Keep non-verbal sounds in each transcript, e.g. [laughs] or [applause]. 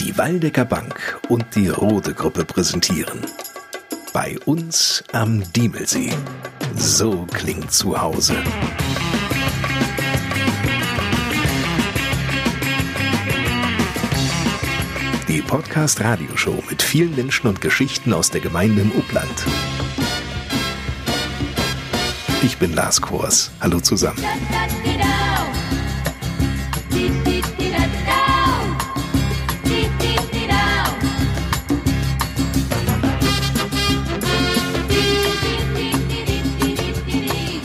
Die Waldecker Bank und die Rode Gruppe präsentieren. Bei uns am Diemelsee. So klingt zu Hause. Die Podcast-Radioshow mit vielen Menschen und Geschichten aus der Gemeinde im Upland. Ich bin Lars Kors. Hallo zusammen.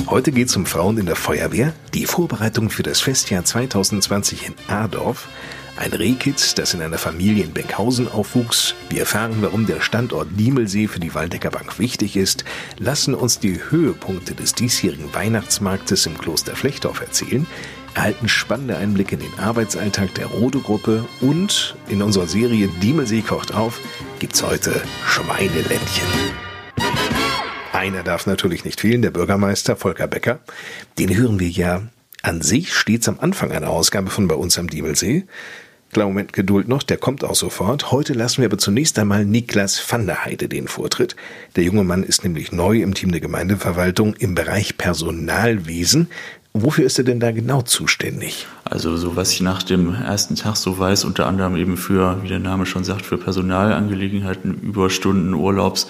Heute geht es um Frauen in der Feuerwehr, die Vorbereitung für das Festjahr 2020 in Adorf, ein Rehkitz, das in einer Familie in Benkhausen aufwuchs. Wir erfahren, warum der Standort Diemelsee für die Waldecker Bank wichtig ist, lassen uns die Höhepunkte des diesjährigen Weihnachtsmarktes im Kloster Flechtdorf erzählen, erhalten spannende Einblicke in den Arbeitsalltag der Rode-Gruppe. Und in unserer Serie Diemelsee kocht auf gibt's heute Schweineländchen. Einer darf natürlich nicht fehlen, der Bürgermeister Volker Becker. Den hören wir ja an sich stets am Anfang einer Ausgabe von bei uns am Diemelsee. Klar, Moment Geduld noch, der kommt auch sofort. Heute lassen wir aber zunächst einmal Niklas van der Heide den Vortritt. Der junge Mann ist nämlich neu im Team der Gemeindeverwaltung im Bereich Personalwesen. Wofür ist er denn da genau zuständig? Also so was ich nach dem ersten Tag so weiß, unter anderem eben für, wie der Name schon sagt, für Personalangelegenheiten, Überstunden, Urlaubs,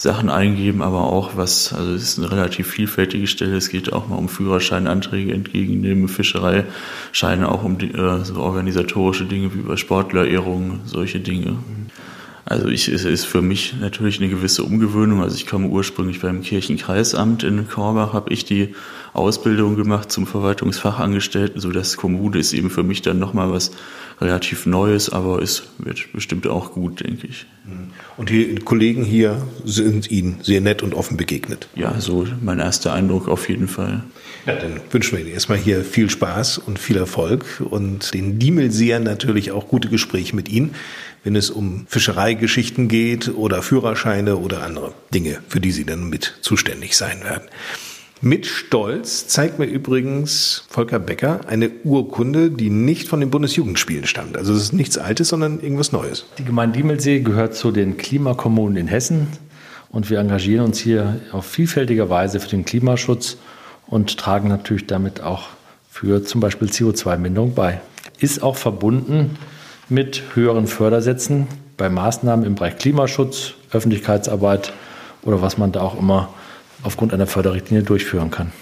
Sachen eingeben, aber auch was, also es ist eine relativ vielfältige Stelle. Es geht auch mal um Führerscheinanträge entgegennehmen, Fischereischeine, auch um äh, so organisatorische Dinge wie bei Sportlerehrungen, solche Dinge. Also ich, es ist für mich natürlich eine gewisse Umgewöhnung. Also ich komme ursprünglich beim Kirchenkreisamt in Korbach, habe ich die Ausbildung gemacht zum Verwaltungsfachangestellten, so dass Kommune ist eben für mich dann nochmal was relativ Neues, aber es wird bestimmt auch gut, denke ich. Und die Kollegen hier sind Ihnen sehr nett und offen begegnet? Ja, so mein erster Eindruck auf jeden Fall. Ja, dann wünschen wir Ihnen erstmal hier viel Spaß und viel Erfolg und den Diemelseern natürlich auch gute Gespräche mit Ihnen, wenn es um Fischereigeschichten geht oder Führerscheine oder andere Dinge, für die Sie dann mit zuständig sein werden. Mit Stolz zeigt mir übrigens Volker Becker eine Urkunde, die nicht von den Bundesjugendspielen stammt. Also es ist nichts Altes, sondern irgendwas Neues. Die Gemeinde Diemelsee gehört zu den Klimakommunen in Hessen und wir engagieren uns hier auf vielfältige Weise für den Klimaschutz und tragen natürlich damit auch für zum Beispiel CO2-Minderung bei. Ist auch verbunden mit höheren Fördersätzen bei Maßnahmen im Bereich Klimaschutz, Öffentlichkeitsarbeit oder was man da auch immer aufgrund einer Förderrichtlinie durchführen kann.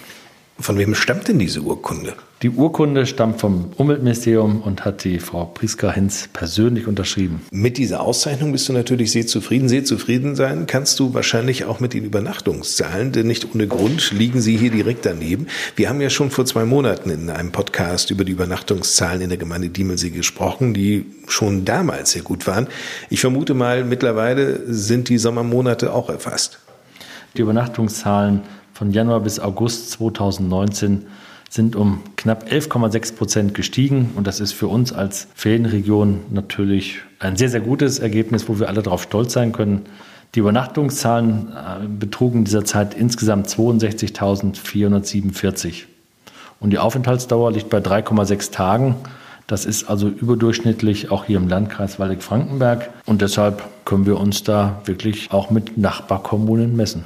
Von wem stammt denn diese Urkunde? Die Urkunde stammt vom Umweltministerium und hat die Frau Priska Hinz persönlich unterschrieben. Mit dieser Auszeichnung bist du natürlich sehr zufrieden. Sehr zufrieden sein kannst du wahrscheinlich auch mit den Übernachtungszahlen, denn nicht ohne Grund liegen sie hier direkt daneben. Wir haben ja schon vor zwei Monaten in einem Podcast über die Übernachtungszahlen in der Gemeinde Diemelsee gesprochen, die schon damals sehr gut waren. Ich vermute mal, mittlerweile sind die Sommermonate auch erfasst. Die Übernachtungszahlen von Januar bis August 2019 sind um knapp 11,6 Prozent gestiegen. Und das ist für uns als Ferienregion natürlich ein sehr, sehr gutes Ergebnis, wo wir alle darauf stolz sein können. Die Übernachtungszahlen äh, betrugen in dieser Zeit insgesamt 62.447. Und die Aufenthaltsdauer liegt bei 3,6 Tagen. Das ist also überdurchschnittlich auch hier im Landkreis Waldeck-Frankenberg. Und deshalb können wir uns da wirklich auch mit Nachbarkommunen messen.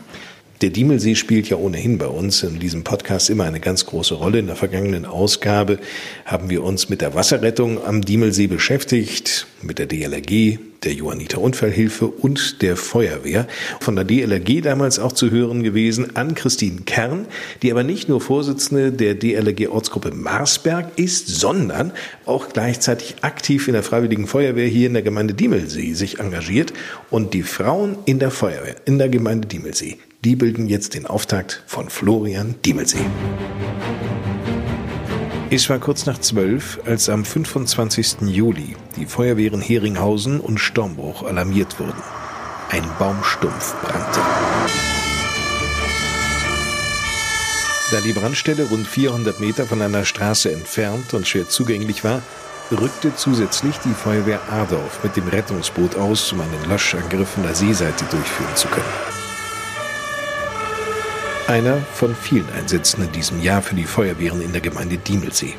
Der Diemelsee spielt ja ohnehin bei uns in diesem Podcast immer eine ganz große Rolle. In der vergangenen Ausgabe haben wir uns mit der Wasserrettung am Diemelsee beschäftigt, mit der DLRG, der Johanniter Unfallhilfe und der Feuerwehr. Von der DLRG damals auch zu hören gewesen an Christine Kern, die aber nicht nur Vorsitzende der DLRG Ortsgruppe Marsberg ist, sondern auch gleichzeitig aktiv in der Freiwilligen Feuerwehr hier in der Gemeinde Diemelsee sich engagiert und die Frauen in der Feuerwehr in der Gemeinde Diemelsee die bilden jetzt den Auftakt von Florian Diemelsee. Es war kurz nach zwölf, als am 25. Juli die Feuerwehren Heringhausen und Stormbruch alarmiert wurden. Ein Baumstumpf brannte. Da die Brandstelle rund 400 Meter von einer Straße entfernt und schwer zugänglich war, rückte zusätzlich die Feuerwehr Adorf mit dem Rettungsboot aus, um einen Löschangriff von der Seeseite durchführen zu können. Einer von vielen Einsätzen in diesem Jahr für die Feuerwehren in der Gemeinde Diemelsee.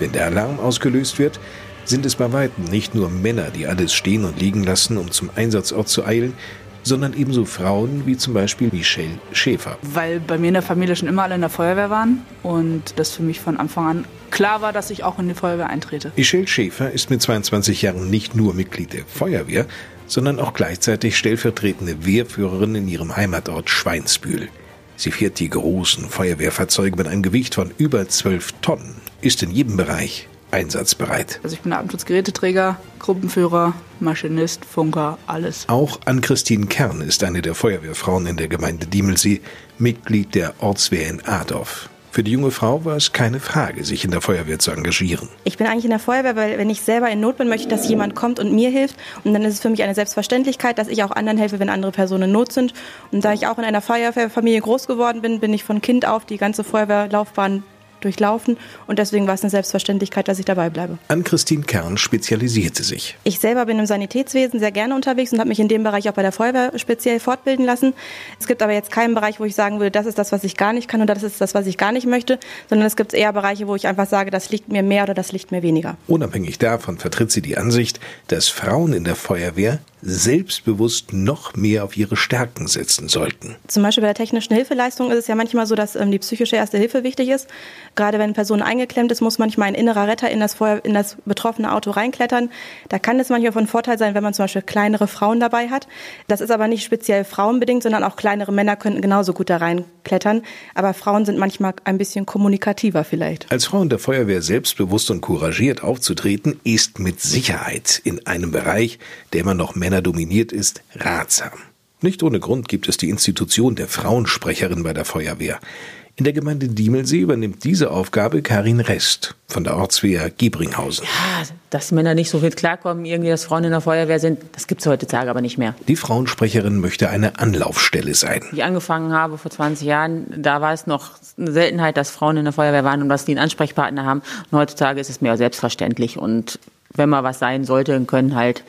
Wenn der Alarm ausgelöst wird, sind es bei weitem nicht nur Männer, die alles stehen und liegen lassen, um zum Einsatzort zu eilen, sondern ebenso Frauen wie zum Beispiel Michelle Schäfer. Weil bei mir in der Familie schon immer alle in der Feuerwehr waren und das für mich von Anfang an klar war, dass ich auch in die Feuerwehr eintrete. Michelle Schäfer ist mit 22 Jahren nicht nur Mitglied der Feuerwehr, sondern auch gleichzeitig stellvertretende Wehrführerin in ihrem Heimatort Schweinsbühl. Sie fährt die großen Feuerwehrfahrzeuge mit einem Gewicht von über 12 Tonnen, ist in jedem Bereich einsatzbereit. Also ich bin Atemschutzgeräteträger, Gruppenführer, Maschinist, Funker, alles. Auch Ann-Christine Kern ist eine der Feuerwehrfrauen in der Gemeinde Diemelsee, Mitglied der Ortswehr in Adorf. Für die junge Frau war es keine Frage, sich in der Feuerwehr zu engagieren. Ich bin eigentlich in der Feuerwehr, weil wenn ich selber in Not bin, möchte ich, dass jemand kommt und mir hilft. Und dann ist es für mich eine Selbstverständlichkeit, dass ich auch anderen helfe, wenn andere Personen in Not sind. Und da ich auch in einer Feuerwehrfamilie groß geworden bin, bin ich von Kind auf die ganze Feuerwehrlaufbahn durchlaufen und deswegen war es eine Selbstverständlichkeit, dass ich dabei bleibe. Ann-Christine Kern spezialisierte sich. Ich selber bin im Sanitätswesen sehr gerne unterwegs und habe mich in dem Bereich auch bei der Feuerwehr speziell fortbilden lassen. Es gibt aber jetzt keinen Bereich, wo ich sagen würde, das ist das, was ich gar nicht kann und das ist das, was ich gar nicht möchte, sondern es gibt eher Bereiche, wo ich einfach sage, das liegt mir mehr oder das liegt mir weniger. Unabhängig davon vertritt sie die Ansicht, dass Frauen in der Feuerwehr selbstbewusst noch mehr auf ihre Stärken setzen sollten. Zum Beispiel bei der technischen Hilfeleistung ist es ja manchmal so, dass ähm, die psychische Erste Hilfe wichtig ist. Gerade wenn eine Person eingeklemmt ist, muss manchmal ein innerer Retter in das, Feuer, in das betroffene Auto reinklettern. Da kann es manchmal von Vorteil sein, wenn man zum Beispiel kleinere Frauen dabei hat. Das ist aber nicht speziell frauenbedingt, sondern auch kleinere Männer könnten genauso gut da reinklettern. Aber Frauen sind manchmal ein bisschen kommunikativer vielleicht. Als Frau in der Feuerwehr selbstbewusst und couragiert aufzutreten, ist mit Sicherheit in einem Bereich, der immer noch Männer dominiert ist, ratsam. Nicht ohne Grund gibt es die Institution der Frauensprecherin bei der Feuerwehr. In der Gemeinde Diemelsee übernimmt diese Aufgabe Karin Rest von der Ortswehr Giebringhausen. Ja, dass Männer nicht so viel klarkommen, irgendwie, dass Frauen in der Feuerwehr sind, das gibt es heutzutage aber nicht mehr. Die Frauensprecherin möchte eine Anlaufstelle sein. Wie ich angefangen habe vor 20 Jahren, da war es noch eine Seltenheit, dass Frauen in der Feuerwehr waren und dass die einen Ansprechpartner haben. Und heutzutage ist es mehr selbstverständlich. Und wenn mal was sein sollte, können halt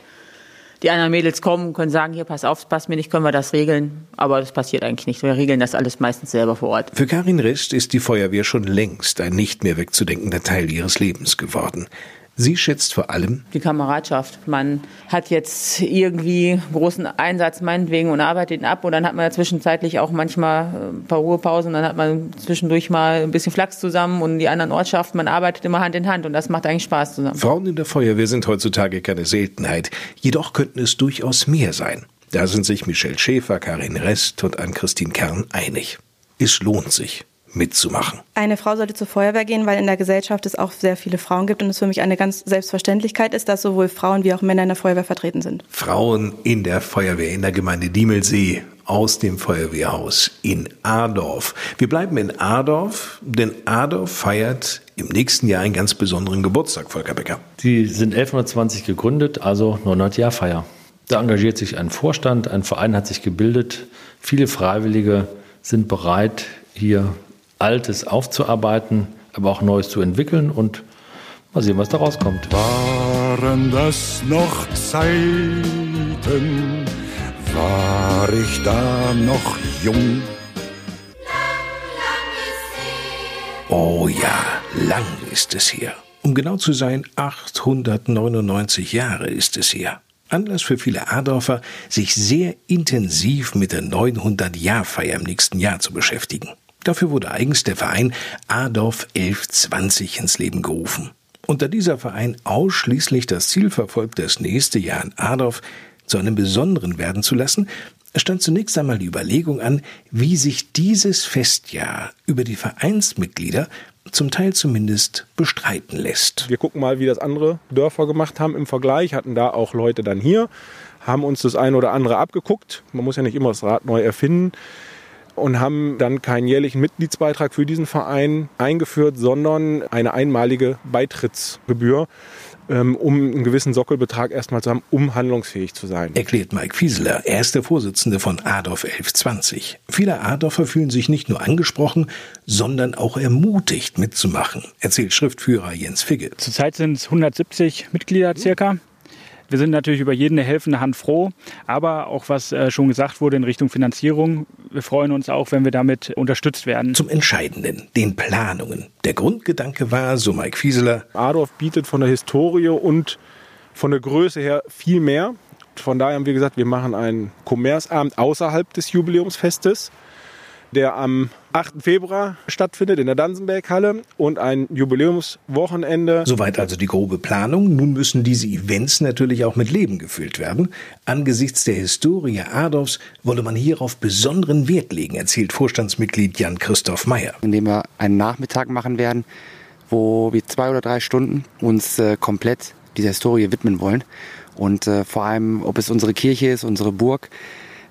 die anderen Mädels kommen, können sagen, hier, pass auf, es passt mir nicht, können wir das regeln. Aber das passiert eigentlich nicht. Wir regeln das alles meistens selber vor Ort. Für Karin Rist ist die Feuerwehr schon längst ein nicht mehr wegzudenkender Teil ihres Lebens geworden. Sie schätzt vor allem die Kameradschaft. Man hat jetzt irgendwie großen Einsatz meinetwegen und arbeitet ihn ab und dann hat man ja zwischenzeitlich auch manchmal ein paar Ruhepausen, dann hat man zwischendurch mal ein bisschen Flachs zusammen und die anderen Ortschaften, man arbeitet immer Hand in Hand und das macht eigentlich Spaß zusammen. Frauen in der Feuerwehr sind heutzutage keine Seltenheit, jedoch könnten es durchaus mehr sein. Da sind sich Michelle Schäfer, Karin Rest und Ann-Christine Kern einig. Es lohnt sich mitzumachen. Eine Frau sollte zur Feuerwehr gehen, weil in der Gesellschaft es auch sehr viele Frauen gibt und es für mich eine ganz Selbstverständlichkeit ist, dass sowohl Frauen wie auch Männer in der Feuerwehr vertreten sind. Frauen in der Feuerwehr in der Gemeinde Diemelsee aus dem Feuerwehrhaus in Adorf. Wir bleiben in Adorf, denn Adorf feiert im nächsten Jahr einen ganz besonderen Geburtstag, Volker Becker. Sie sind 1120 gegründet, also 900 Jahr Feier. Da engagiert sich ein Vorstand, ein Verein hat sich gebildet, viele Freiwillige sind bereit, hier Altes aufzuarbeiten, aber auch Neues zu entwickeln und mal sehen, was da rauskommt. Waren das noch Zeiten, war ich da noch jung? Oh ja, lang ist es her. Um genau zu sein, 899 Jahre ist es her. Anlass für viele Adorfer, sich sehr intensiv mit der 900-Jahr-Feier im nächsten Jahr zu beschäftigen. Dafür wurde eigens der Verein Adorf 1120 ins Leben gerufen. Und da dieser Verein ausschließlich das Ziel verfolgt, das nächste Jahr in Adorf zu einem besonderen werden zu lassen, stand zunächst einmal die Überlegung an, wie sich dieses Festjahr über die Vereinsmitglieder zum Teil zumindest bestreiten lässt. Wir gucken mal, wie das andere Dörfer gemacht haben im Vergleich, hatten da auch Leute dann hier, haben uns das eine oder andere abgeguckt. Man muss ja nicht immer das Rad neu erfinden und haben dann keinen jährlichen Mitgliedsbeitrag für diesen Verein eingeführt, sondern eine einmalige Beitrittsgebühr, ähm, um einen gewissen Sockelbetrag erstmal zu haben, um handlungsfähig zu sein. Erklärt Mike Fieseler. Er ist der Vorsitzende von Adorf 1120. Viele Adorfer fühlen sich nicht nur angesprochen, sondern auch ermutigt mitzumachen, erzählt Schriftführer Jens Figge. Zurzeit sind es 170 Mitglieder circa. Wir sind natürlich über jede helfende Hand froh, aber auch was äh, schon gesagt wurde in Richtung Finanzierung, wir freuen uns auch, wenn wir damit unterstützt werden. Zum Entscheidenden, den Planungen. Der Grundgedanke war, so Mike Fieseler, Adorf bietet von der Historie und von der Größe her viel mehr. Von daher haben wir gesagt, wir machen einen Kommerzabend außerhalb des Jubiläumsfestes, der am 8. Februar stattfindet in der Dansenberghalle und ein Jubiläumswochenende. Soweit also die grobe Planung. Nun müssen diese Events natürlich auch mit Leben gefüllt werden. Angesichts der Historie Adolfs wolle man hierauf besonderen Wert legen, erzählt Vorstandsmitglied Jan-Christoph Meyer. Indem wir einen Nachmittag machen werden, wo wir zwei oder drei Stunden uns äh, komplett dieser Historie widmen wollen. Und äh, vor allem, ob es unsere Kirche ist, unsere Burg,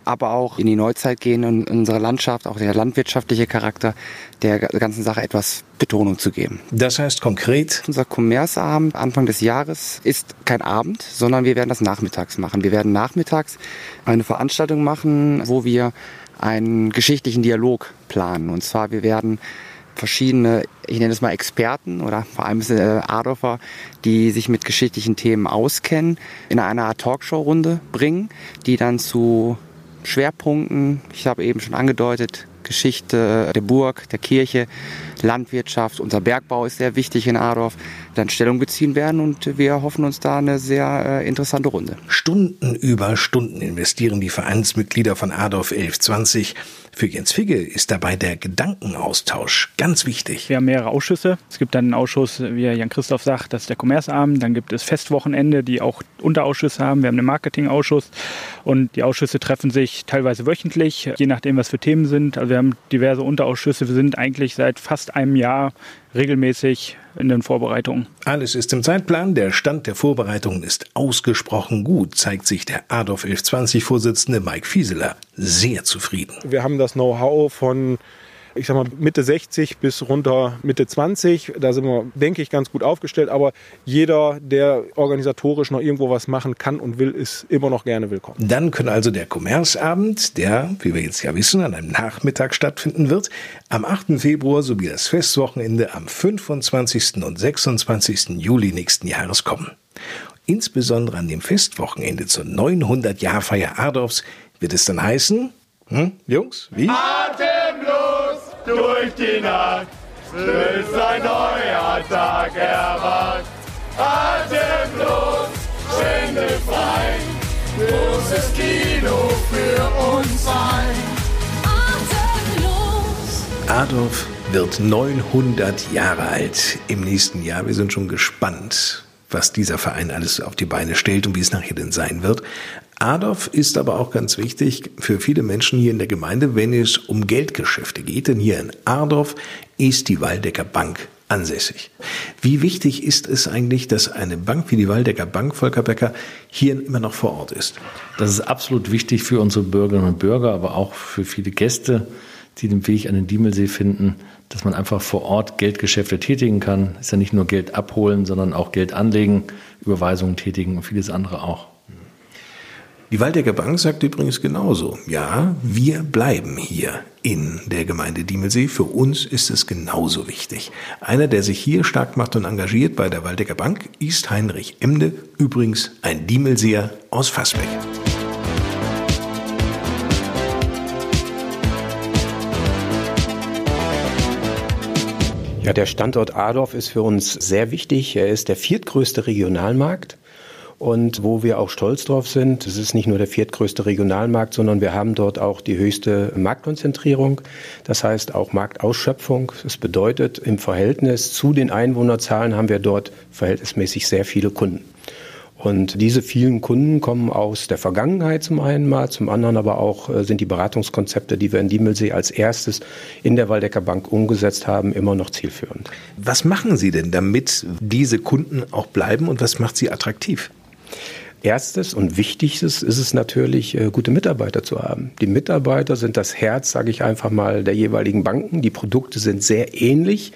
aber auch in die Neuzeit gehen und unsere Landschaft, auch der landwirtschaftliche Charakter der ganzen Sache etwas Betonung zu geben. Das heißt konkret? Unser Kommerzabend Anfang des Jahres ist kein Abend, sondern wir werden das nachmittags machen. Wir werden nachmittags eine Veranstaltung machen, wo wir einen geschichtlichen Dialog planen. Und zwar, wir werden verschiedene, ich nenne es mal Experten oder vor allem äh, Adolfer, die sich mit geschichtlichen Themen auskennen, in einer Art Talkshow-Runde bringen, die dann zu Schwerpunkten, ich habe eben schon angedeutet, Geschichte der Burg, der Kirche, Landwirtschaft, unser Bergbau ist sehr wichtig in Adorf, dann Stellung beziehen werden und wir hoffen uns da eine sehr äh, interessante Runde. Stunden über Stunden investieren die Vereinsmitglieder von Adorf 1120 für Jens Figge ist dabei der Gedankenaustausch ganz wichtig. Wir haben mehrere Ausschüsse. Es gibt dann einen Ausschuss, wie Jan Christoph sagt, das ist der Kommerzabend. Dann gibt es Festwochenende, die auch Unterausschüsse haben. Wir haben einen Marketingausschuss und die Ausschüsse treffen sich teilweise wöchentlich, je nachdem, was für Themen sind. Also wir haben diverse Unterausschüsse. Wir sind eigentlich seit fast einem Jahr regelmäßig in den Vorbereitungen. Alles ist im Zeitplan. Der Stand der Vorbereitungen ist ausgesprochen gut, zeigt sich der Adolf 1120-Vorsitzende Mike Fieseler sehr zufrieden. Wir haben das Know-how von ich sag mal, Mitte 60 bis runter Mitte 20. Da sind wir, denke ich, ganz gut aufgestellt. Aber jeder, der organisatorisch noch irgendwo was machen kann und will, ist immer noch gerne willkommen. Dann können also der Kommerzabend, der, wie wir jetzt ja wissen, an einem Nachmittag stattfinden wird, am 8. Februar sowie das Festwochenende am 25. und 26. Juli nächsten Jahres kommen. Insbesondere an dem Festwochenende zur 900-Jahrfeier Adolfs wird es dann heißen, hm, Jungs, wie? Atemlos durch die Nacht, bis ein neuer Tag erwacht. Atemlos, frei, großes Kino für uns ein. Atemlos. Adolf wird 900 Jahre alt im nächsten Jahr. Wir sind schon gespannt, was dieser Verein alles auf die Beine stellt und wie es nachher denn sein wird. Adolf ist aber auch ganz wichtig für viele Menschen hier in der Gemeinde, wenn es um Geldgeschäfte geht. Denn hier in Adorf ist die Waldecker Bank ansässig. Wie wichtig ist es eigentlich, dass eine Bank wie die Waldecker Bank, Volker Becker, hier immer noch vor Ort ist? Das ist absolut wichtig für unsere Bürgerinnen und Bürger, aber auch für viele Gäste, die den Weg an den Diemelsee finden, dass man einfach vor Ort Geldgeschäfte tätigen kann. Ist ja nicht nur Geld abholen, sondern auch Geld anlegen, Überweisungen tätigen und vieles andere auch. Die Waldecker Bank sagt übrigens genauso. Ja, wir bleiben hier in der Gemeinde Diemelsee. Für uns ist es genauso wichtig. Einer, der sich hier stark macht und engagiert bei der Waldecker Bank, ist Heinrich Emde, übrigens ein Diemelseer aus Fassbeck. Ja, der Standort Adorf ist für uns sehr wichtig. Er ist der viertgrößte Regionalmarkt und wo wir auch stolz drauf sind. Es ist nicht nur der viertgrößte Regionalmarkt, sondern wir haben dort auch die höchste Marktkonzentrierung. Das heißt auch Marktausschöpfung. Das bedeutet, im Verhältnis zu den Einwohnerzahlen haben wir dort verhältnismäßig sehr viele Kunden. Und diese vielen Kunden kommen aus der Vergangenheit zum einen mal, zum anderen aber auch äh, sind die Beratungskonzepte, die wir in Diemelsee als erstes in der Waldecker Bank umgesetzt haben, immer noch zielführend. Was machen Sie denn, damit diese Kunden auch bleiben und was macht sie attraktiv? Erstes und Wichtigstes ist es natürlich, äh, gute Mitarbeiter zu haben. Die Mitarbeiter sind das Herz, sage ich einfach mal, der jeweiligen Banken. Die Produkte sind sehr ähnlich.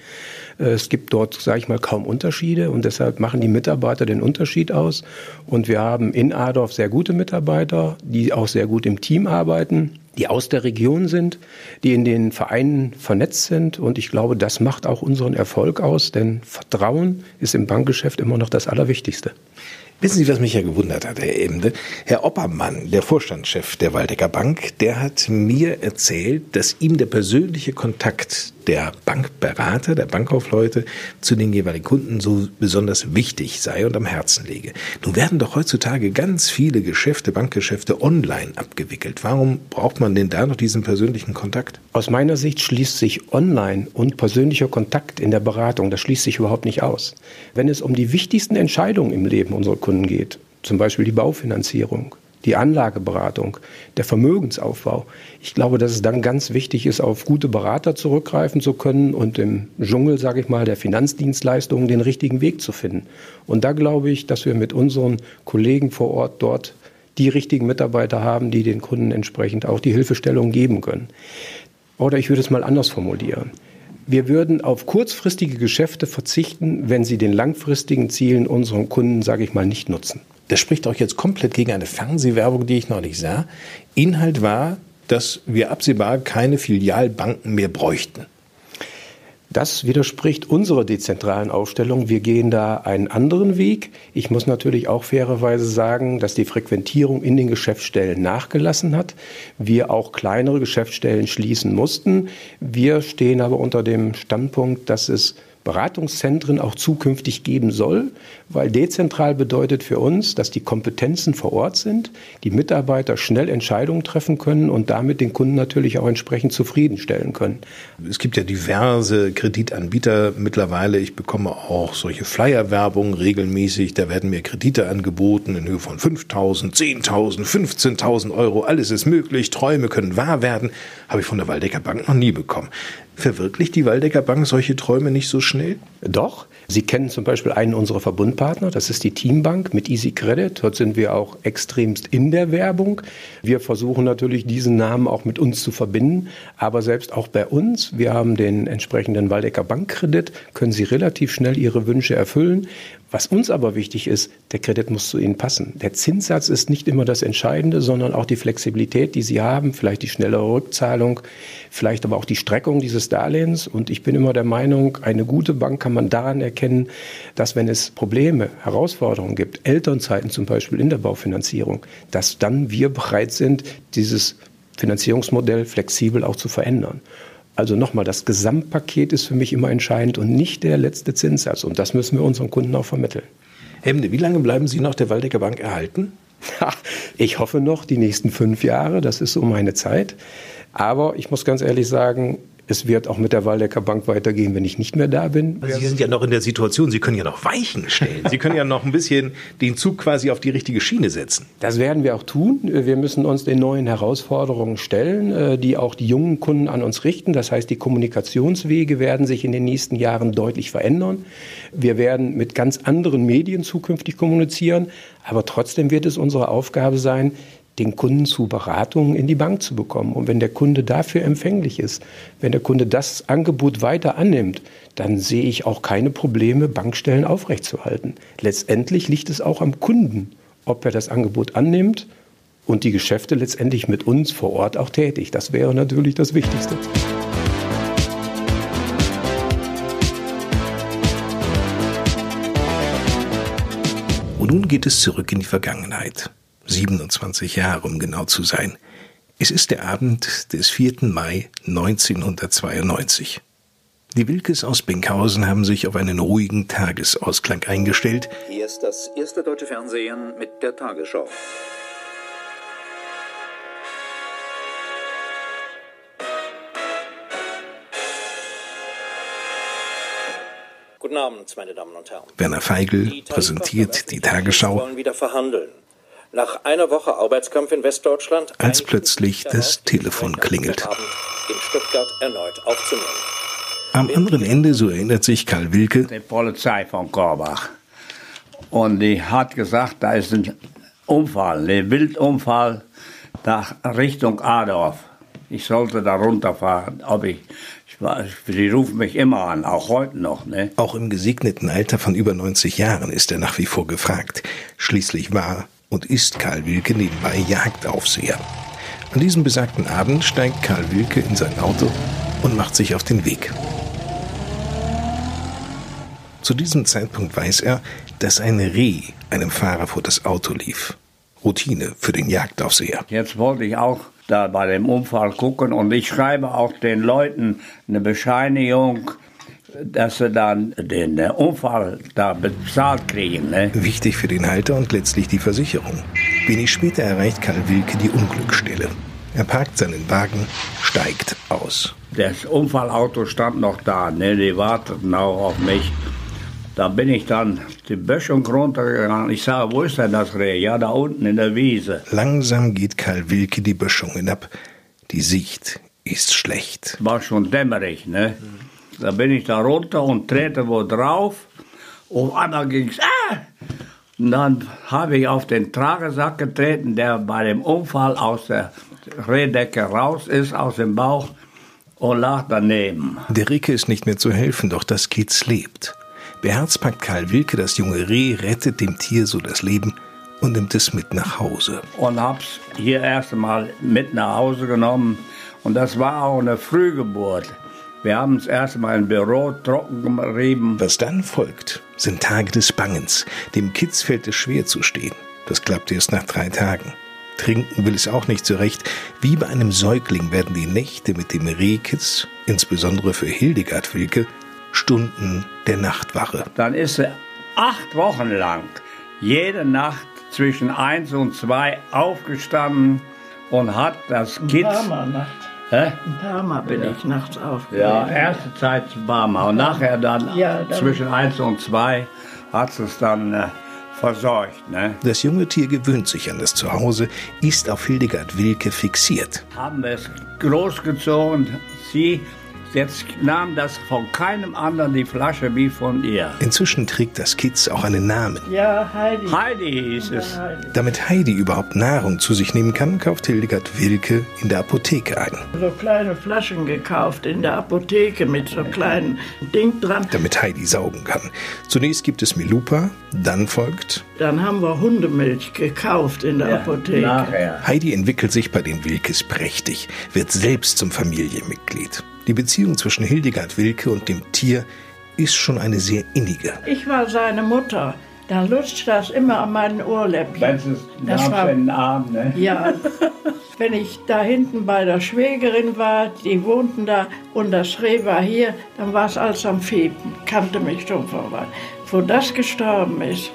Äh, es gibt dort, sage ich mal, kaum Unterschiede und deshalb machen die Mitarbeiter den Unterschied aus. Und wir haben in Adorf sehr gute Mitarbeiter, die auch sehr gut im Team arbeiten, die aus der Region sind, die in den Vereinen vernetzt sind. Und ich glaube, das macht auch unseren Erfolg aus, denn Vertrauen ist im Bankgeschäft immer noch das Allerwichtigste. Wissen Sie, was mich ja gewundert hat, Herr Emde? Herr Oppermann, der Vorstandschef der Waldecker Bank, der hat mir erzählt, dass ihm der persönliche Kontakt der Bankberater, der Bankkaufleute zu den jeweiligen Kunden so besonders wichtig sei und am Herzen lege. Nun werden doch heutzutage ganz viele Geschäfte, Bankgeschäfte online abgewickelt. Warum braucht man denn da noch diesen persönlichen Kontakt? Aus meiner Sicht schließt sich online und persönlicher Kontakt in der Beratung, das schließt sich überhaupt nicht aus. Wenn es um die wichtigsten Entscheidungen im Leben unserer Kunden geht, zum Beispiel die Baufinanzierung, die Anlageberatung, der Vermögensaufbau. Ich glaube, dass es dann ganz wichtig ist, auf gute Berater zurückgreifen zu können und im Dschungel, sage ich mal, der Finanzdienstleistungen den richtigen Weg zu finden. Und da glaube ich, dass wir mit unseren Kollegen vor Ort dort die richtigen Mitarbeiter haben, die den Kunden entsprechend auch die Hilfestellung geben können. Oder ich würde es mal anders formulieren. Wir würden auf kurzfristige Geschäfte verzichten, wenn sie den langfristigen Zielen unserer Kunden, sage ich mal, nicht nutzen. Das spricht auch jetzt komplett gegen eine Fernsehwerbung, die ich noch nicht sah. Inhalt war, dass wir absehbar keine Filialbanken mehr bräuchten. Das widerspricht unserer dezentralen Aufstellung. Wir gehen da einen anderen Weg. Ich muss natürlich auch fairerweise sagen, dass die Frequentierung in den Geschäftsstellen nachgelassen hat. Wir auch kleinere Geschäftsstellen schließen mussten. Wir stehen aber unter dem Standpunkt, dass es Beratungszentren auch zukünftig geben soll, weil dezentral bedeutet für uns, dass die Kompetenzen vor Ort sind, die Mitarbeiter schnell Entscheidungen treffen können und damit den Kunden natürlich auch entsprechend zufriedenstellen können. Es gibt ja diverse Kreditanbieter mittlerweile. Ich bekomme auch solche Flyer-Werbung regelmäßig. Da werden mir Kredite angeboten in Höhe von 5.000, 10.000, 15.000 Euro. Alles ist möglich. Träume können wahr werden. Habe ich von der Waldecker Bank noch nie bekommen. Verwirklicht die Waldecker Bank solche Träume nicht so schnell? Doch. Sie kennen zum Beispiel einen unserer Verbundpartner, das ist die Teambank mit Easy Credit. Dort sind wir auch extremst in der Werbung. Wir versuchen natürlich, diesen Namen auch mit uns zu verbinden. Aber selbst auch bei uns, wir haben den entsprechenden Waldecker Bankkredit, können Sie relativ schnell Ihre Wünsche erfüllen. Was uns aber wichtig ist, der Kredit muss zu Ihnen passen. Der Zinssatz ist nicht immer das Entscheidende, sondern auch die Flexibilität, die Sie haben, vielleicht die schnellere Rückzahlung, vielleicht aber auch die Streckung dieses Darlehens. Und ich bin immer der Meinung, eine gute Bank kann man daran erkennen, dass wenn es Probleme, Herausforderungen gibt, Elternzeiten zum Beispiel in der Baufinanzierung, dass dann wir bereit sind, dieses Finanzierungsmodell flexibel auch zu verändern. Also nochmal, das Gesamtpaket ist für mich immer entscheidend und nicht der letzte Zinssatz. Und das müssen wir unseren Kunden auch vermitteln. Hemde, wie lange bleiben Sie noch der Waldecker Bank erhalten? Ich hoffe noch die nächsten fünf Jahre, das ist so meine Zeit. Aber ich muss ganz ehrlich sagen, es wird auch mit der Waldecker Bank weitergehen, wenn ich nicht mehr da bin. Sie sind ja noch in der Situation, Sie können ja noch Weichen stellen. Sie können ja noch ein bisschen den Zug quasi auf die richtige Schiene setzen. Das werden wir auch tun. Wir müssen uns den neuen Herausforderungen stellen, äh, die auch die jungen Kunden an uns richten. Das heißt, die Kommunikationswege werden sich in den nächsten Jahren deutlich verändern. Wir werden mit ganz anderen Medien zukünftig kommunizieren. Aber trotzdem wird es unsere Aufgabe sein, den Kunden zu Beratungen in die Bank zu bekommen. Und wenn der Kunde dafür empfänglich ist, wenn der Kunde das Angebot weiter annimmt, dann sehe ich auch keine Probleme, Bankstellen aufrechtzuerhalten. Letztendlich liegt es auch am Kunden, ob er das Angebot annimmt und die Geschäfte letztendlich mit uns vor Ort auch tätig. Das wäre natürlich das Wichtigste. Und nun geht es zurück in die Vergangenheit. 27 Jahre, um genau zu sein. Es ist der Abend des 4. Mai 1992. Die Wilkes aus Benkhausen haben sich auf einen ruhigen Tagesausklang eingestellt. Hier ist das erste deutsche Fernsehen mit der Tagesschau. Guten Abend, meine Damen und Herren. Werner Feigl präsentiert die Tagesschau. wollen wieder verhandeln. Nach einer Woche Arbeitskampf in Westdeutschland als plötzlich das Telefon klingelt. in Stuttgart erneut aufzunehmen. Am anderen Ende, so erinnert sich Karl Wilke, Die Polizei von Korbach. Und die hat gesagt, da ist ein Unfall, ein Wildunfall nach Richtung Adorf. Ich sollte da runterfahren. Ob ich, die rufen mich immer an, auch heute noch. Ne? auch im gesegneten Alter von über 90 Jahren ist er nach wie vor gefragt. Schließlich war und ist Karl Wilke nebenbei Jagdaufseher. An diesem besagten Abend steigt Karl Wilke in sein Auto und macht sich auf den Weg. Zu diesem Zeitpunkt weiß er, dass ein Reh einem Fahrer vor das Auto lief. Routine für den Jagdaufseher. Jetzt wollte ich auch da bei dem Unfall gucken und ich schreibe auch den Leuten eine Bescheinigung, dass sie dann den Unfall da bezahlt kriegen. Ne? Wichtig für den Halter und letztlich die Versicherung. Wenig später erreicht Karl Wilke die Unglücksstelle. Er parkt seinen Wagen, steigt aus. Das Unfallauto stand noch da, ne? die warteten auch auf mich. Da bin ich dann die Böschung runtergegangen. Ich sage, wo ist denn das Reh? Ja, da unten in der Wiese. Langsam geht Karl Wilke die Böschung hinab. Die Sicht ist schlecht. War schon dämmerig, ne? Da bin ich da runter und trete wo drauf. Auf einmal ging's, ah! Und dann habe ich auf den Tragesack getreten, der bei dem Unfall aus der Rehdecke raus ist, aus dem Bauch und lag daneben. Der Ricke ist nicht mehr zu helfen, doch das Kitz lebt. Beherzt packt Karl Wilke das junge Reh, rettet dem Tier so das Leben und nimmt es mit nach Hause. Und hab's hier erst einmal mit nach Hause genommen. Und das war auch eine Frühgeburt. Wir haben es erst mal im Büro trocken gerieben. Was dann folgt, sind Tage des Bangens. Dem Kitz fällt es schwer zu stehen. Das klappt erst nach drei Tagen. Trinken will es auch nicht zurecht. Wie bei einem Säugling werden die Nächte mit dem Rehkitz, insbesondere für Hildegard Wilke, Stunden der Nachtwache. Dann ist sie acht Wochen lang jede Nacht zwischen eins und zwei aufgestanden und hat das Kitz. Mal nachts. Hä? Ein paar Mal bin Ja. ich nachts aufgewacht. Ja, erste Zeit war mal. Und nachher dann, Ja, dann- zwischen eins und zwei hat es dann äh, versorgt. Ne? Das junge Tier gewöhnt sich an das Zuhause, ist auf Hildegard Wilke fixiert. Haben wir es großgezogen. Sie jetzt nahm das von keinem anderen die Flasche wie von ihr. Inzwischen trägt das Kitz auch einen Namen. Ja, Heidi. Heidi hieß es. Damit Heidi überhaupt Nahrung zu sich nehmen kann, kauft Hildegard Wilke in der Apotheke ein. So kleine Flaschen gekauft in der Apotheke mit so kleinen Ding dran. damit Heidi saugen kann. Zunächst gibt es Milupa, dann folgt. Dann haben wir Hundemilch gekauft in der Apotheke. Heidi entwickelt sich bei den Wilkes prächtig, wird selbst zum Familienmitglied. Die Beziehung zwischen Hildegard Wilke und dem Tier ist schon eine sehr innige. Ich war seine Mutter. Dann lutscht das immer an meinen Ohrläppchen. Wenn es Das war- in den Arm, ne? Ja, [laughs] wenn ich da hinten bei der Schwägerin war, die wohnten da und das Reh war hier, dann war es alles am Fiepen, kannte mich schon vorbei. Wo das gestorben ist,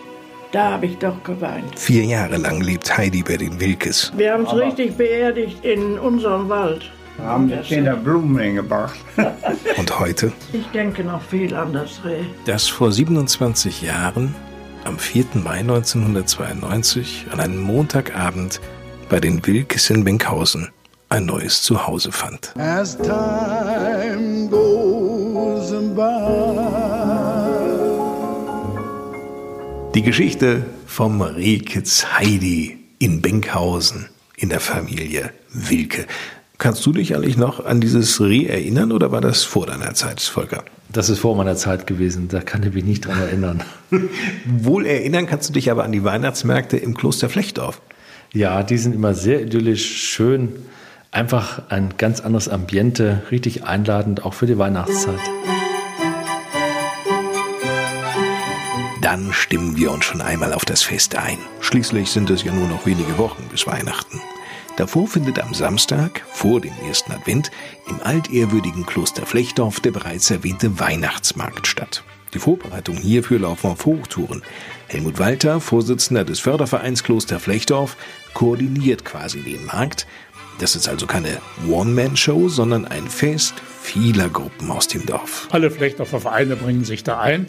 da habe ich doch geweint. Vier Jahre lang lebt Heidi bei den Wilkes. Wir haben es richtig beerdigt in unserem Wald. Haben die Kinder Blumen hingebracht. [laughs] Und heute? Ich denke noch viel an das Reh. Das vor 27 Jahren, am 4. Mai 1992, an einem Montagabend bei den Wilkes in Benkhausen ein neues Zuhause fand. As time goes by. Die Geschichte vom Rehkitz Heidi in Benkhausen in der Familie Wilke. Kannst du dich eigentlich noch an dieses Reh erinnern oder war das vor deiner Zeit, Volker? Das ist vor meiner Zeit gewesen, da kann ich mich nicht dran erinnern. [laughs] Wohl erinnern kannst du dich aber an die Weihnachtsmärkte im Kloster Flechtdorf. Ja, die sind immer sehr idyllisch, schön, einfach ein ganz anderes Ambiente, richtig einladend, auch für die Weihnachtszeit. Dann stimmen wir uns schon einmal auf das Fest ein. Schließlich sind es ja nur noch wenige Wochen bis Weihnachten. Davor findet am Samstag, vor dem ersten Advent, im altehrwürdigen Kloster Flechtdorf der bereits erwähnte Weihnachtsmarkt statt. Die Vorbereitungen hierfür laufen auf Hochtouren. Helmut Walter, Vorsitzender des Fördervereins Kloster Flechtdorf, koordiniert quasi den Markt. Das ist also keine One-Man-Show, sondern ein Fest vieler Gruppen aus dem Dorf. Alle Flechtdorfer Vereine bringen sich da ein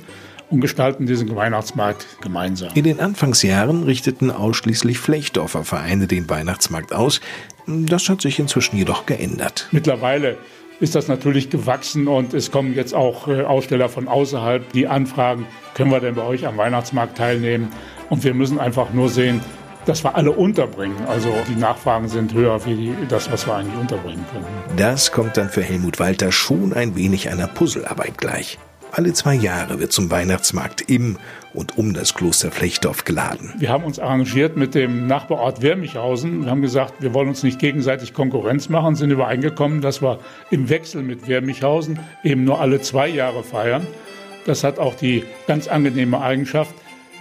und gestalten diesen Weihnachtsmarkt gemeinsam. In den Anfangsjahren richteten ausschließlich Flechtdorfer Vereine den Weihnachtsmarkt aus. Das hat sich inzwischen jedoch geändert. Mittlerweile ist das natürlich gewachsen und es kommen jetzt auch äh, Aussteller von außerhalb, die anfragen, können wir denn bei euch am Weihnachtsmarkt teilnehmen? Und wir müssen einfach nur sehen, dass wir alle unterbringen. Also die Nachfragen sind höher wie das, was wir eigentlich unterbringen können. Das kommt dann für Helmut Walter schon ein wenig einer Puzzlearbeit gleich. Alle zwei Jahre wird zum Weihnachtsmarkt im und um das Kloster Flechtdorf geladen. Wir haben uns arrangiert mit dem Nachbarort Wermichhausen. Wir haben gesagt, wir wollen uns nicht gegenseitig Konkurrenz machen, sind übereingekommen, dass wir im Wechsel mit Wermichhausen eben nur alle zwei Jahre feiern. Das hat auch die ganz angenehme Eigenschaft,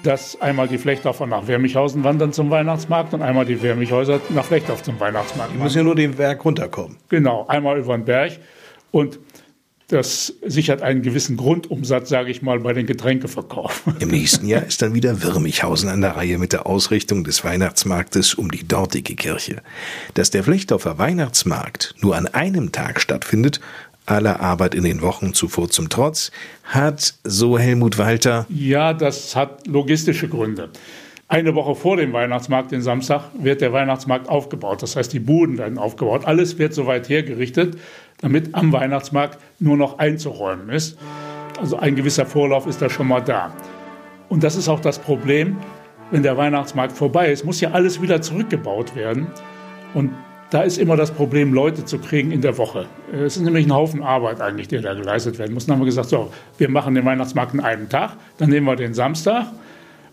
dass einmal die Flechtdorfer nach Wermichhausen wandern zum Weihnachtsmarkt und einmal die Wermichhäuser nach Flechtdorf zum Weihnachtsmarkt. Die müssen ja nur den Berg runterkommen. Genau, einmal über den Berg. Und das sichert einen gewissen Grundumsatz, sage ich mal, bei den Getränkeverkauf. Im nächsten Jahr ist dann wieder Wirmichhausen an der Reihe mit der Ausrichtung des Weihnachtsmarktes um die dortige Kirche. Dass der Flechtdorfer Weihnachtsmarkt nur an einem Tag stattfindet, aller Arbeit in den Wochen zuvor zum Trotz, hat, so Helmut Walter, Ja, das hat logistische Gründe. Eine Woche vor dem Weihnachtsmarkt, den Samstag, wird der Weihnachtsmarkt aufgebaut. Das heißt, die Buden werden aufgebaut. Alles wird so weit hergerichtet, damit am Weihnachtsmarkt nur noch einzuräumen ist. Also ein gewisser Vorlauf ist da schon mal da. Und das ist auch das Problem, wenn der Weihnachtsmarkt vorbei ist, muss ja alles wieder zurückgebaut werden. Und da ist immer das Problem, Leute zu kriegen in der Woche. Es ist nämlich ein Haufen Arbeit eigentlich, der da geleistet werden muss. Dann haben wir gesagt, so, wir machen den Weihnachtsmarkt an einem Tag, dann nehmen wir den Samstag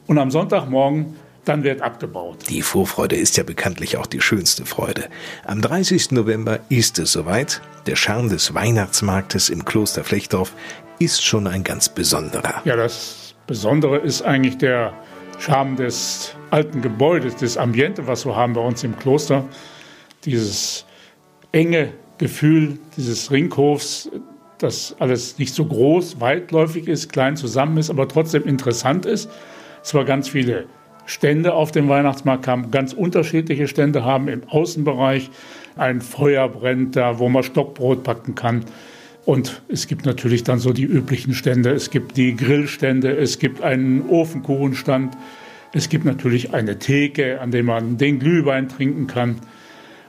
und am Sonntagmorgen dann wird abgebaut. Die Vorfreude ist ja bekanntlich auch die schönste Freude. Am 30. November ist es soweit. Der Charme des Weihnachtsmarktes im Kloster Flechtdorf ist schon ein ganz besonderer. Ja, das Besondere ist eigentlich der Charme des alten Gebäudes, des Ambiente, was wir haben bei uns im Kloster. Dieses enge Gefühl dieses Ringhofs, dass alles nicht so groß, weitläufig ist, klein zusammen ist, aber trotzdem interessant ist. Zwar ganz viele Stände auf dem Weihnachtsmarkt haben, ganz unterschiedliche Stände haben im Außenbereich. Ein Feuer brennt da, wo man Stockbrot backen kann. Und es gibt natürlich dann so die üblichen Stände. Es gibt die Grillstände, es gibt einen Ofenkuchenstand, es gibt natürlich eine Theke, an der man den Glühwein trinken kann.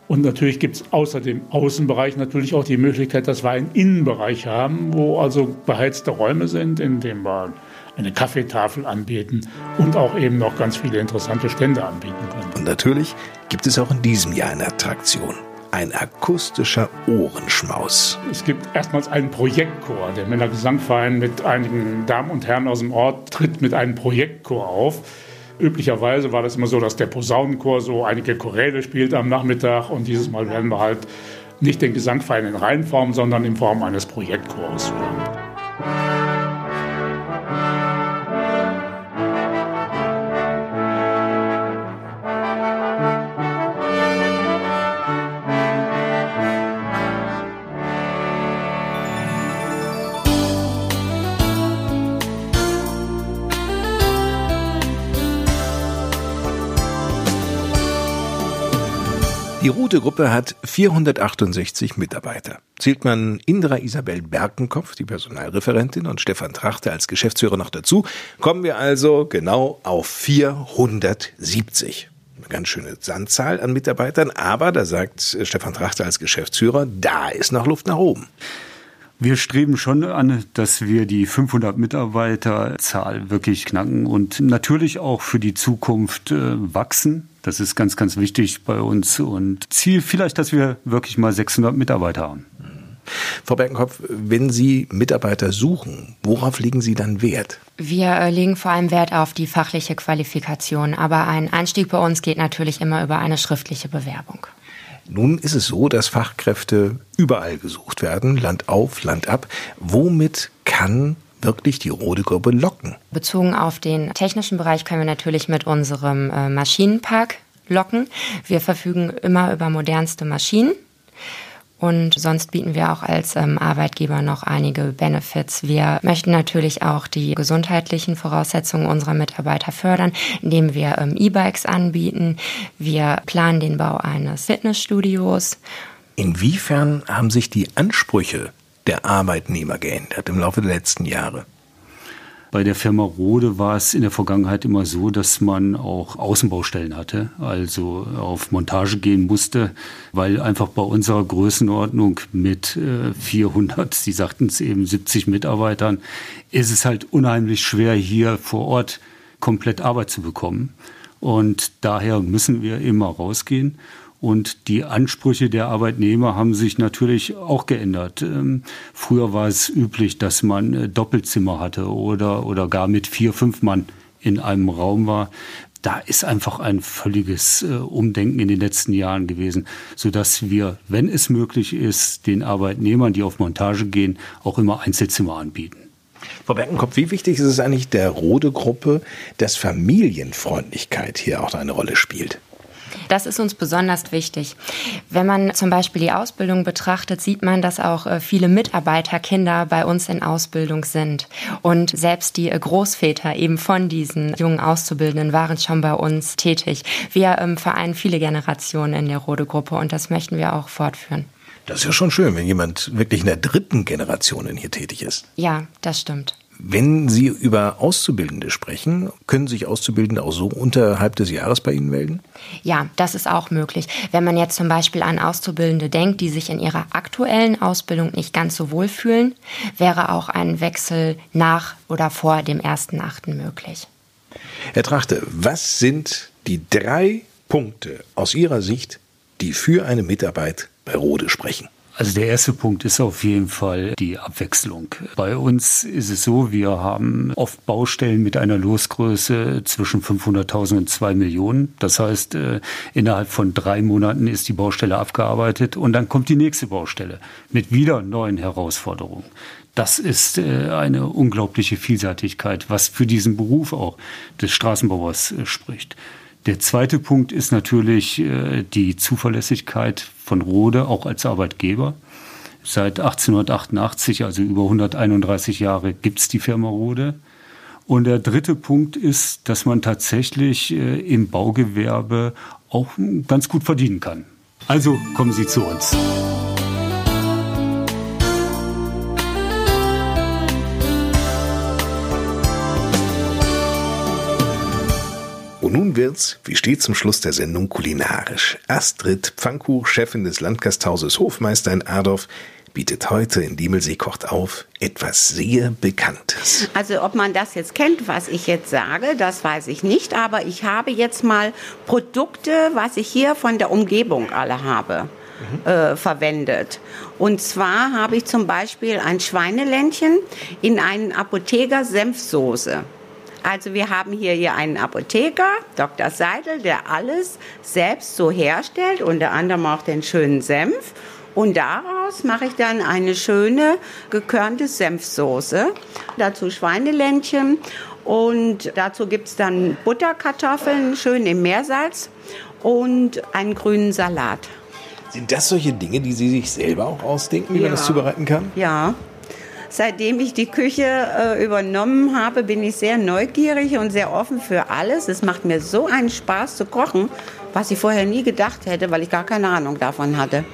Und natürlich gibt es außer dem Außenbereich natürlich auch die Möglichkeit, dass wir einen Innenbereich haben, wo also beheizte Räume sind, in denen wir eine Kaffeetafel anbieten und auch eben noch ganz viele interessante Stände anbieten können. Und natürlich gibt es auch in diesem Jahr eine Attraktion. Ein akustischer Ohrenschmaus. Es gibt erstmals einen Projektchor. Der Männergesangverein mit einigen Damen und Herren aus dem Ort tritt mit einem Projektchor auf. Üblicherweise war das immer so, dass der Posaunenchor so einige Choräle spielt am Nachmittag und dieses Mal werden wir halt nicht den Gesangverein in Reihenform, sondern in Form eines Projektchors hören. Die Rute-Gruppe hat 468 Mitarbeiter. Zählt man Indra Isabel Berkenkopf, die Personalreferentin, und Stefan Trachte als Geschäftsführer noch dazu, kommen wir also genau auf 470. Eine ganz schöne Sandzahl an Mitarbeitern, aber da sagt Stefan Trachte als Geschäftsführer, da ist noch Luft nach oben. Wir streben schon an, dass wir die 500 Mitarbeiterzahl wirklich knacken und natürlich auch für die Zukunft äh, wachsen. Das ist ganz, ganz wichtig bei uns und Ziel vielleicht, dass wir wirklich mal 600 Mitarbeiter haben. Frau Berkenkopf, wenn Sie Mitarbeiter suchen, worauf legen Sie dann Wert? Wir äh, legen vor allem Wert auf die fachliche Qualifikation, aber ein Einstieg bei uns geht natürlich immer über eine schriftliche Bewerbung. Nun ist es so, dass Fachkräfte überall gesucht werden, Land auf, Land ab. Womit kann wirklich die Rode Gruppe locken? Bezogen auf den technischen Bereich können wir natürlich mit unserem äh, Maschinenpark locken. Wir verfügen immer über modernste Maschinen. Und sonst bieten wir auch als ähm, Arbeitgeber noch einige Benefits. Wir möchten natürlich auch die gesundheitlichen Voraussetzungen unserer Mitarbeiter fördern, indem wir ähm, E-Bikes anbieten. Wir planen den Bau eines Fitnessstudios. Inwiefern haben sich die Ansprüche der Arbeitnehmer geändert im Laufe der letzten Jahre? Bei der Firma Rode war es in der Vergangenheit immer so, dass man auch Außenbaustellen hatte, also auf Montage gehen musste, weil einfach bei unserer Größenordnung mit 400, Sie sagten es eben, 70 Mitarbeitern, ist es halt unheimlich schwer, hier vor Ort komplett Arbeit zu bekommen. Und daher müssen wir immer rausgehen. Und die Ansprüche der Arbeitnehmer haben sich natürlich auch geändert. Ähm, früher war es üblich, dass man äh, Doppelzimmer hatte oder, oder gar mit vier, fünf Mann in einem Raum war. Da ist einfach ein völliges äh, Umdenken in den letzten Jahren gewesen, sodass wir, wenn es möglich ist, den Arbeitnehmern, die auf Montage gehen, auch immer Einzelzimmer anbieten. Frau Berkenkopf, wie wichtig ist es eigentlich der Rode-Gruppe, dass Familienfreundlichkeit hier auch eine Rolle spielt? Das ist uns besonders wichtig. Wenn man zum Beispiel die Ausbildung betrachtet, sieht man, dass auch äh, viele Mitarbeiterkinder bei uns in Ausbildung sind. Und selbst die äh, Großväter eben von diesen jungen Auszubildenden waren schon bei uns tätig. Wir ähm, vereinen viele Generationen in der Rode-Gruppe und das möchten wir auch fortführen. Das ist ja schon schön, wenn jemand wirklich in der dritten Generation hier tätig ist. Ja, das stimmt. Wenn Sie über Auszubildende sprechen, können sich Auszubildende auch so unterhalb des Jahres bei Ihnen melden? Ja, das ist auch möglich. Wenn man jetzt zum Beispiel an Auszubildende denkt, die sich in ihrer aktuellen Ausbildung nicht ganz so wohl fühlen, wäre auch ein Wechsel nach oder vor dem 1.8. möglich. Herr Trachte, was sind die drei Punkte aus Ihrer Sicht, die für eine Mitarbeit bei Rode sprechen? Also der erste Punkt ist auf jeden Fall die Abwechslung. Bei uns ist es so, wir haben oft Baustellen mit einer Losgröße zwischen 500.000 und 2 Millionen. Das heißt, äh, innerhalb von drei Monaten ist die Baustelle abgearbeitet und dann kommt die nächste Baustelle mit wieder neuen Herausforderungen. Das ist äh, eine unglaubliche Vielseitigkeit, was für diesen Beruf auch des Straßenbauers äh, spricht. Der zweite Punkt ist natürlich äh, die Zuverlässigkeit von Rode auch als Arbeitgeber. Seit 1888, also über 131 Jahre, gibt es die Firma Rode. Und der dritte Punkt ist, dass man tatsächlich äh, im Baugewerbe auch ganz gut verdienen kann. Also kommen Sie zu uns. Und nun wird's, wie steht zum Schluss der Sendung, kulinarisch. Astrid Pfannkuch, Chefin des Landgasthauses Hofmeister in Adorf, bietet heute in Diemelsee kocht auf etwas sehr Bekanntes. Also ob man das jetzt kennt, was ich jetzt sage, das weiß ich nicht, aber ich habe jetzt mal Produkte, was ich hier von der Umgebung alle habe. Mhm. Äh, verwendet. Und zwar habe ich zum Beispiel ein Schweineländchen in einen Apotheker Senfsoße. Also wir haben hier, hier einen Apotheker, Dr. Seidel, der alles selbst so herstellt, unter anderem auch den schönen Senf. Und daraus mache ich dann eine schöne gekörnte Senfsoße. Dazu Schweineländchen und dazu gibt es dann Butterkartoffeln, schön im Meersalz und einen grünen Salat. Sind das solche Dinge, die Sie sich selber auch ausdenken, wie ja. man das zubereiten kann? Ja, Seitdem ich die Küche äh, übernommen habe, bin ich sehr neugierig und sehr offen für alles. Es macht mir so einen Spaß zu kochen, was ich vorher nie gedacht hätte, weil ich gar keine Ahnung davon hatte.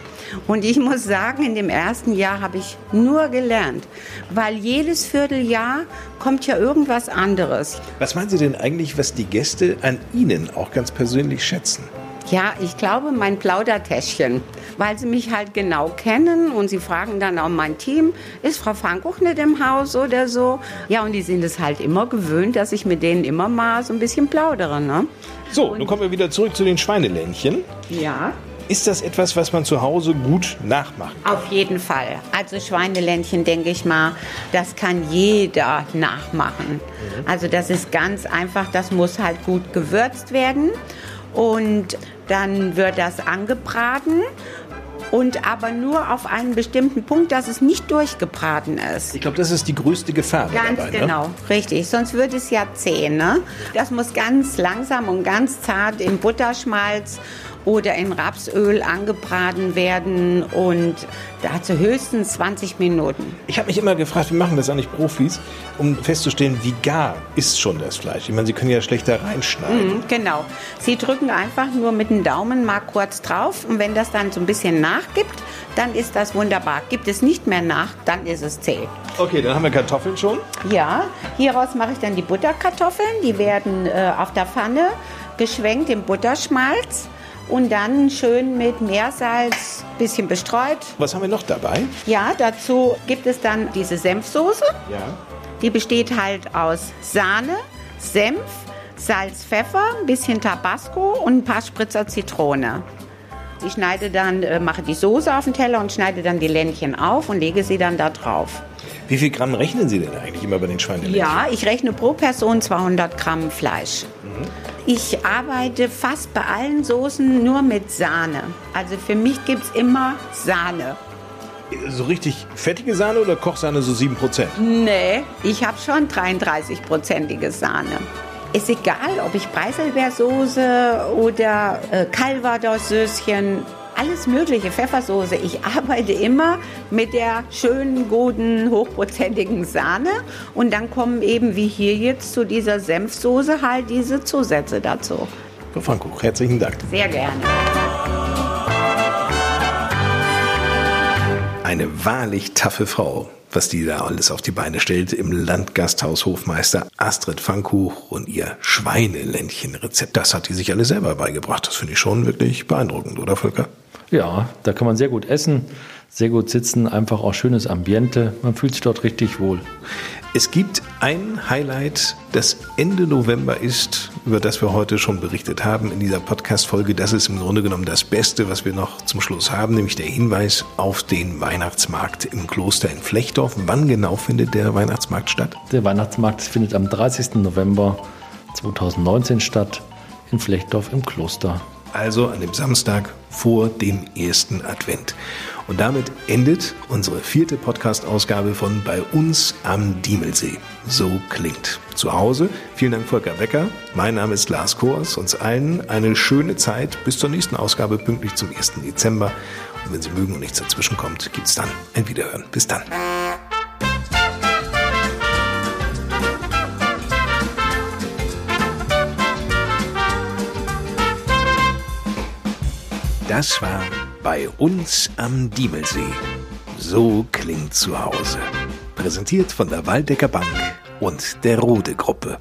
Und ich muss sagen, in dem ersten Jahr habe ich nur gelernt, weil jedes Vierteljahr kommt ja irgendwas anderes. Was meinen Sie denn eigentlich, was die Gäste an Ihnen auch ganz persönlich schätzen? Ja, ich glaube mein Plaudertäschchen, weil sie mich halt genau kennen und sie fragen dann auch mein Team, ist Frau Frankuch nicht im Haus oder so? Ja, und die sind es halt immer gewöhnt, dass ich mit denen immer mal so ein bisschen plaudere. Ne? So, und nun kommen wir wieder zurück zu den Schweineländchen. Ja. Ist das etwas, was man zu Hause gut nachmachen kann? Auf jeden Fall. Also Schweineländchen, denke ich mal, das kann jeder nachmachen. Mhm. Also das ist ganz einfach, das muss halt gut gewürzt werden. Und dann wird das angebraten und aber nur auf einen bestimmten Punkt, dass es nicht durchgebraten ist. Ich glaube, das ist die größte Gefahr. Ganz dabei, ne? genau, ne? richtig. Sonst wird es ja zäh. Ne? Das muss ganz langsam und ganz zart im Butterschmalz oder in Rapsöl angebraten werden und dazu höchstens 20 Minuten. Ich habe mich immer gefragt, wie machen das eigentlich Profis, um festzustellen, wie gar ist schon das Fleisch? Ich meine, Sie können ja schlechter reinschneiden. Mhm, genau. Sie drücken einfach nur mit dem Daumen mal kurz drauf und wenn das dann so ein bisschen nachgibt, dann ist das wunderbar. Gibt es nicht mehr nach, dann ist es zäh. Okay, dann haben wir Kartoffeln schon. Ja, hieraus mache ich dann die Butterkartoffeln. Die werden äh, auf der Pfanne geschwenkt im Butterschmalz und dann schön mit Meersalz ein bisschen bestreut. Was haben wir noch dabei? Ja, dazu gibt es dann diese Senfsoße. Ja. Die besteht halt aus Sahne, Senf, Salz, Pfeffer, ein bisschen Tabasco und ein paar Spritzer Zitrone. Ich schneide dann, äh, mache die Soße auf den Teller und schneide dann die Ländchen auf und lege sie dann da drauf. Wie viel Gramm rechnen Sie denn eigentlich immer bei den Schweineländchen? Ja, ich rechne pro Person 200 Gramm Fleisch. Mhm. Ich arbeite fast bei allen Soßen nur mit Sahne. Also für mich gibt es immer Sahne. So richtig fettige Sahne oder Kochsahne so 7%? Nee, ich habe schon 33-prozentige Sahne. Ist egal, ob ich Preiselbeersoße oder äh, Calvados-Söschen, alles mögliche, Pfeffersoße. Ich arbeite immer mit der schönen, guten, hochprozentigen Sahne und dann kommen eben wie hier jetzt zu dieser Senfsoße halt diese Zusätze dazu. Frau Frankuch, herzlichen Dank. Sehr gerne. Eine wahrlich taffe Frau, was die da alles auf die Beine stellt im Landgasthaus Hofmeister Astrid Pfannkuch und ihr Schweineländchenrezept. Das hat die sich alle selber beigebracht. Das finde ich schon wirklich beeindruckend, oder Volker? Ja, da kann man sehr gut essen, sehr gut sitzen, einfach auch schönes Ambiente. Man fühlt sich dort richtig wohl. Es gibt ein Highlight, das Ende November ist, über das wir heute schon berichtet haben in dieser Podcast-Folge. Das ist im Grunde genommen das Beste, was wir noch zum Schluss haben, nämlich der Hinweis auf den Weihnachtsmarkt im Kloster in Flechtdorf. Wann genau findet der Weihnachtsmarkt statt? Der Weihnachtsmarkt findet am 30. November 2019 statt in Flechtdorf im Kloster. Also an dem Samstag vor dem ersten Advent. Und damit endet unsere vierte Podcast-Ausgabe von Bei uns am Diemelsee. So klingt. Zu Hause, vielen Dank Volker Becker. Mein Name ist Lars Kors. Uns allen eine schöne Zeit bis zur nächsten Ausgabe pünktlich zum 1. Dezember. Und wenn Sie mögen und nichts dazwischen kommt, gibt's dann ein Wiederhören. Bis dann. Das war bei uns am Diemelsee. So klingt zu Hause. Präsentiert von der Waldecker Bank und der Rode Gruppe.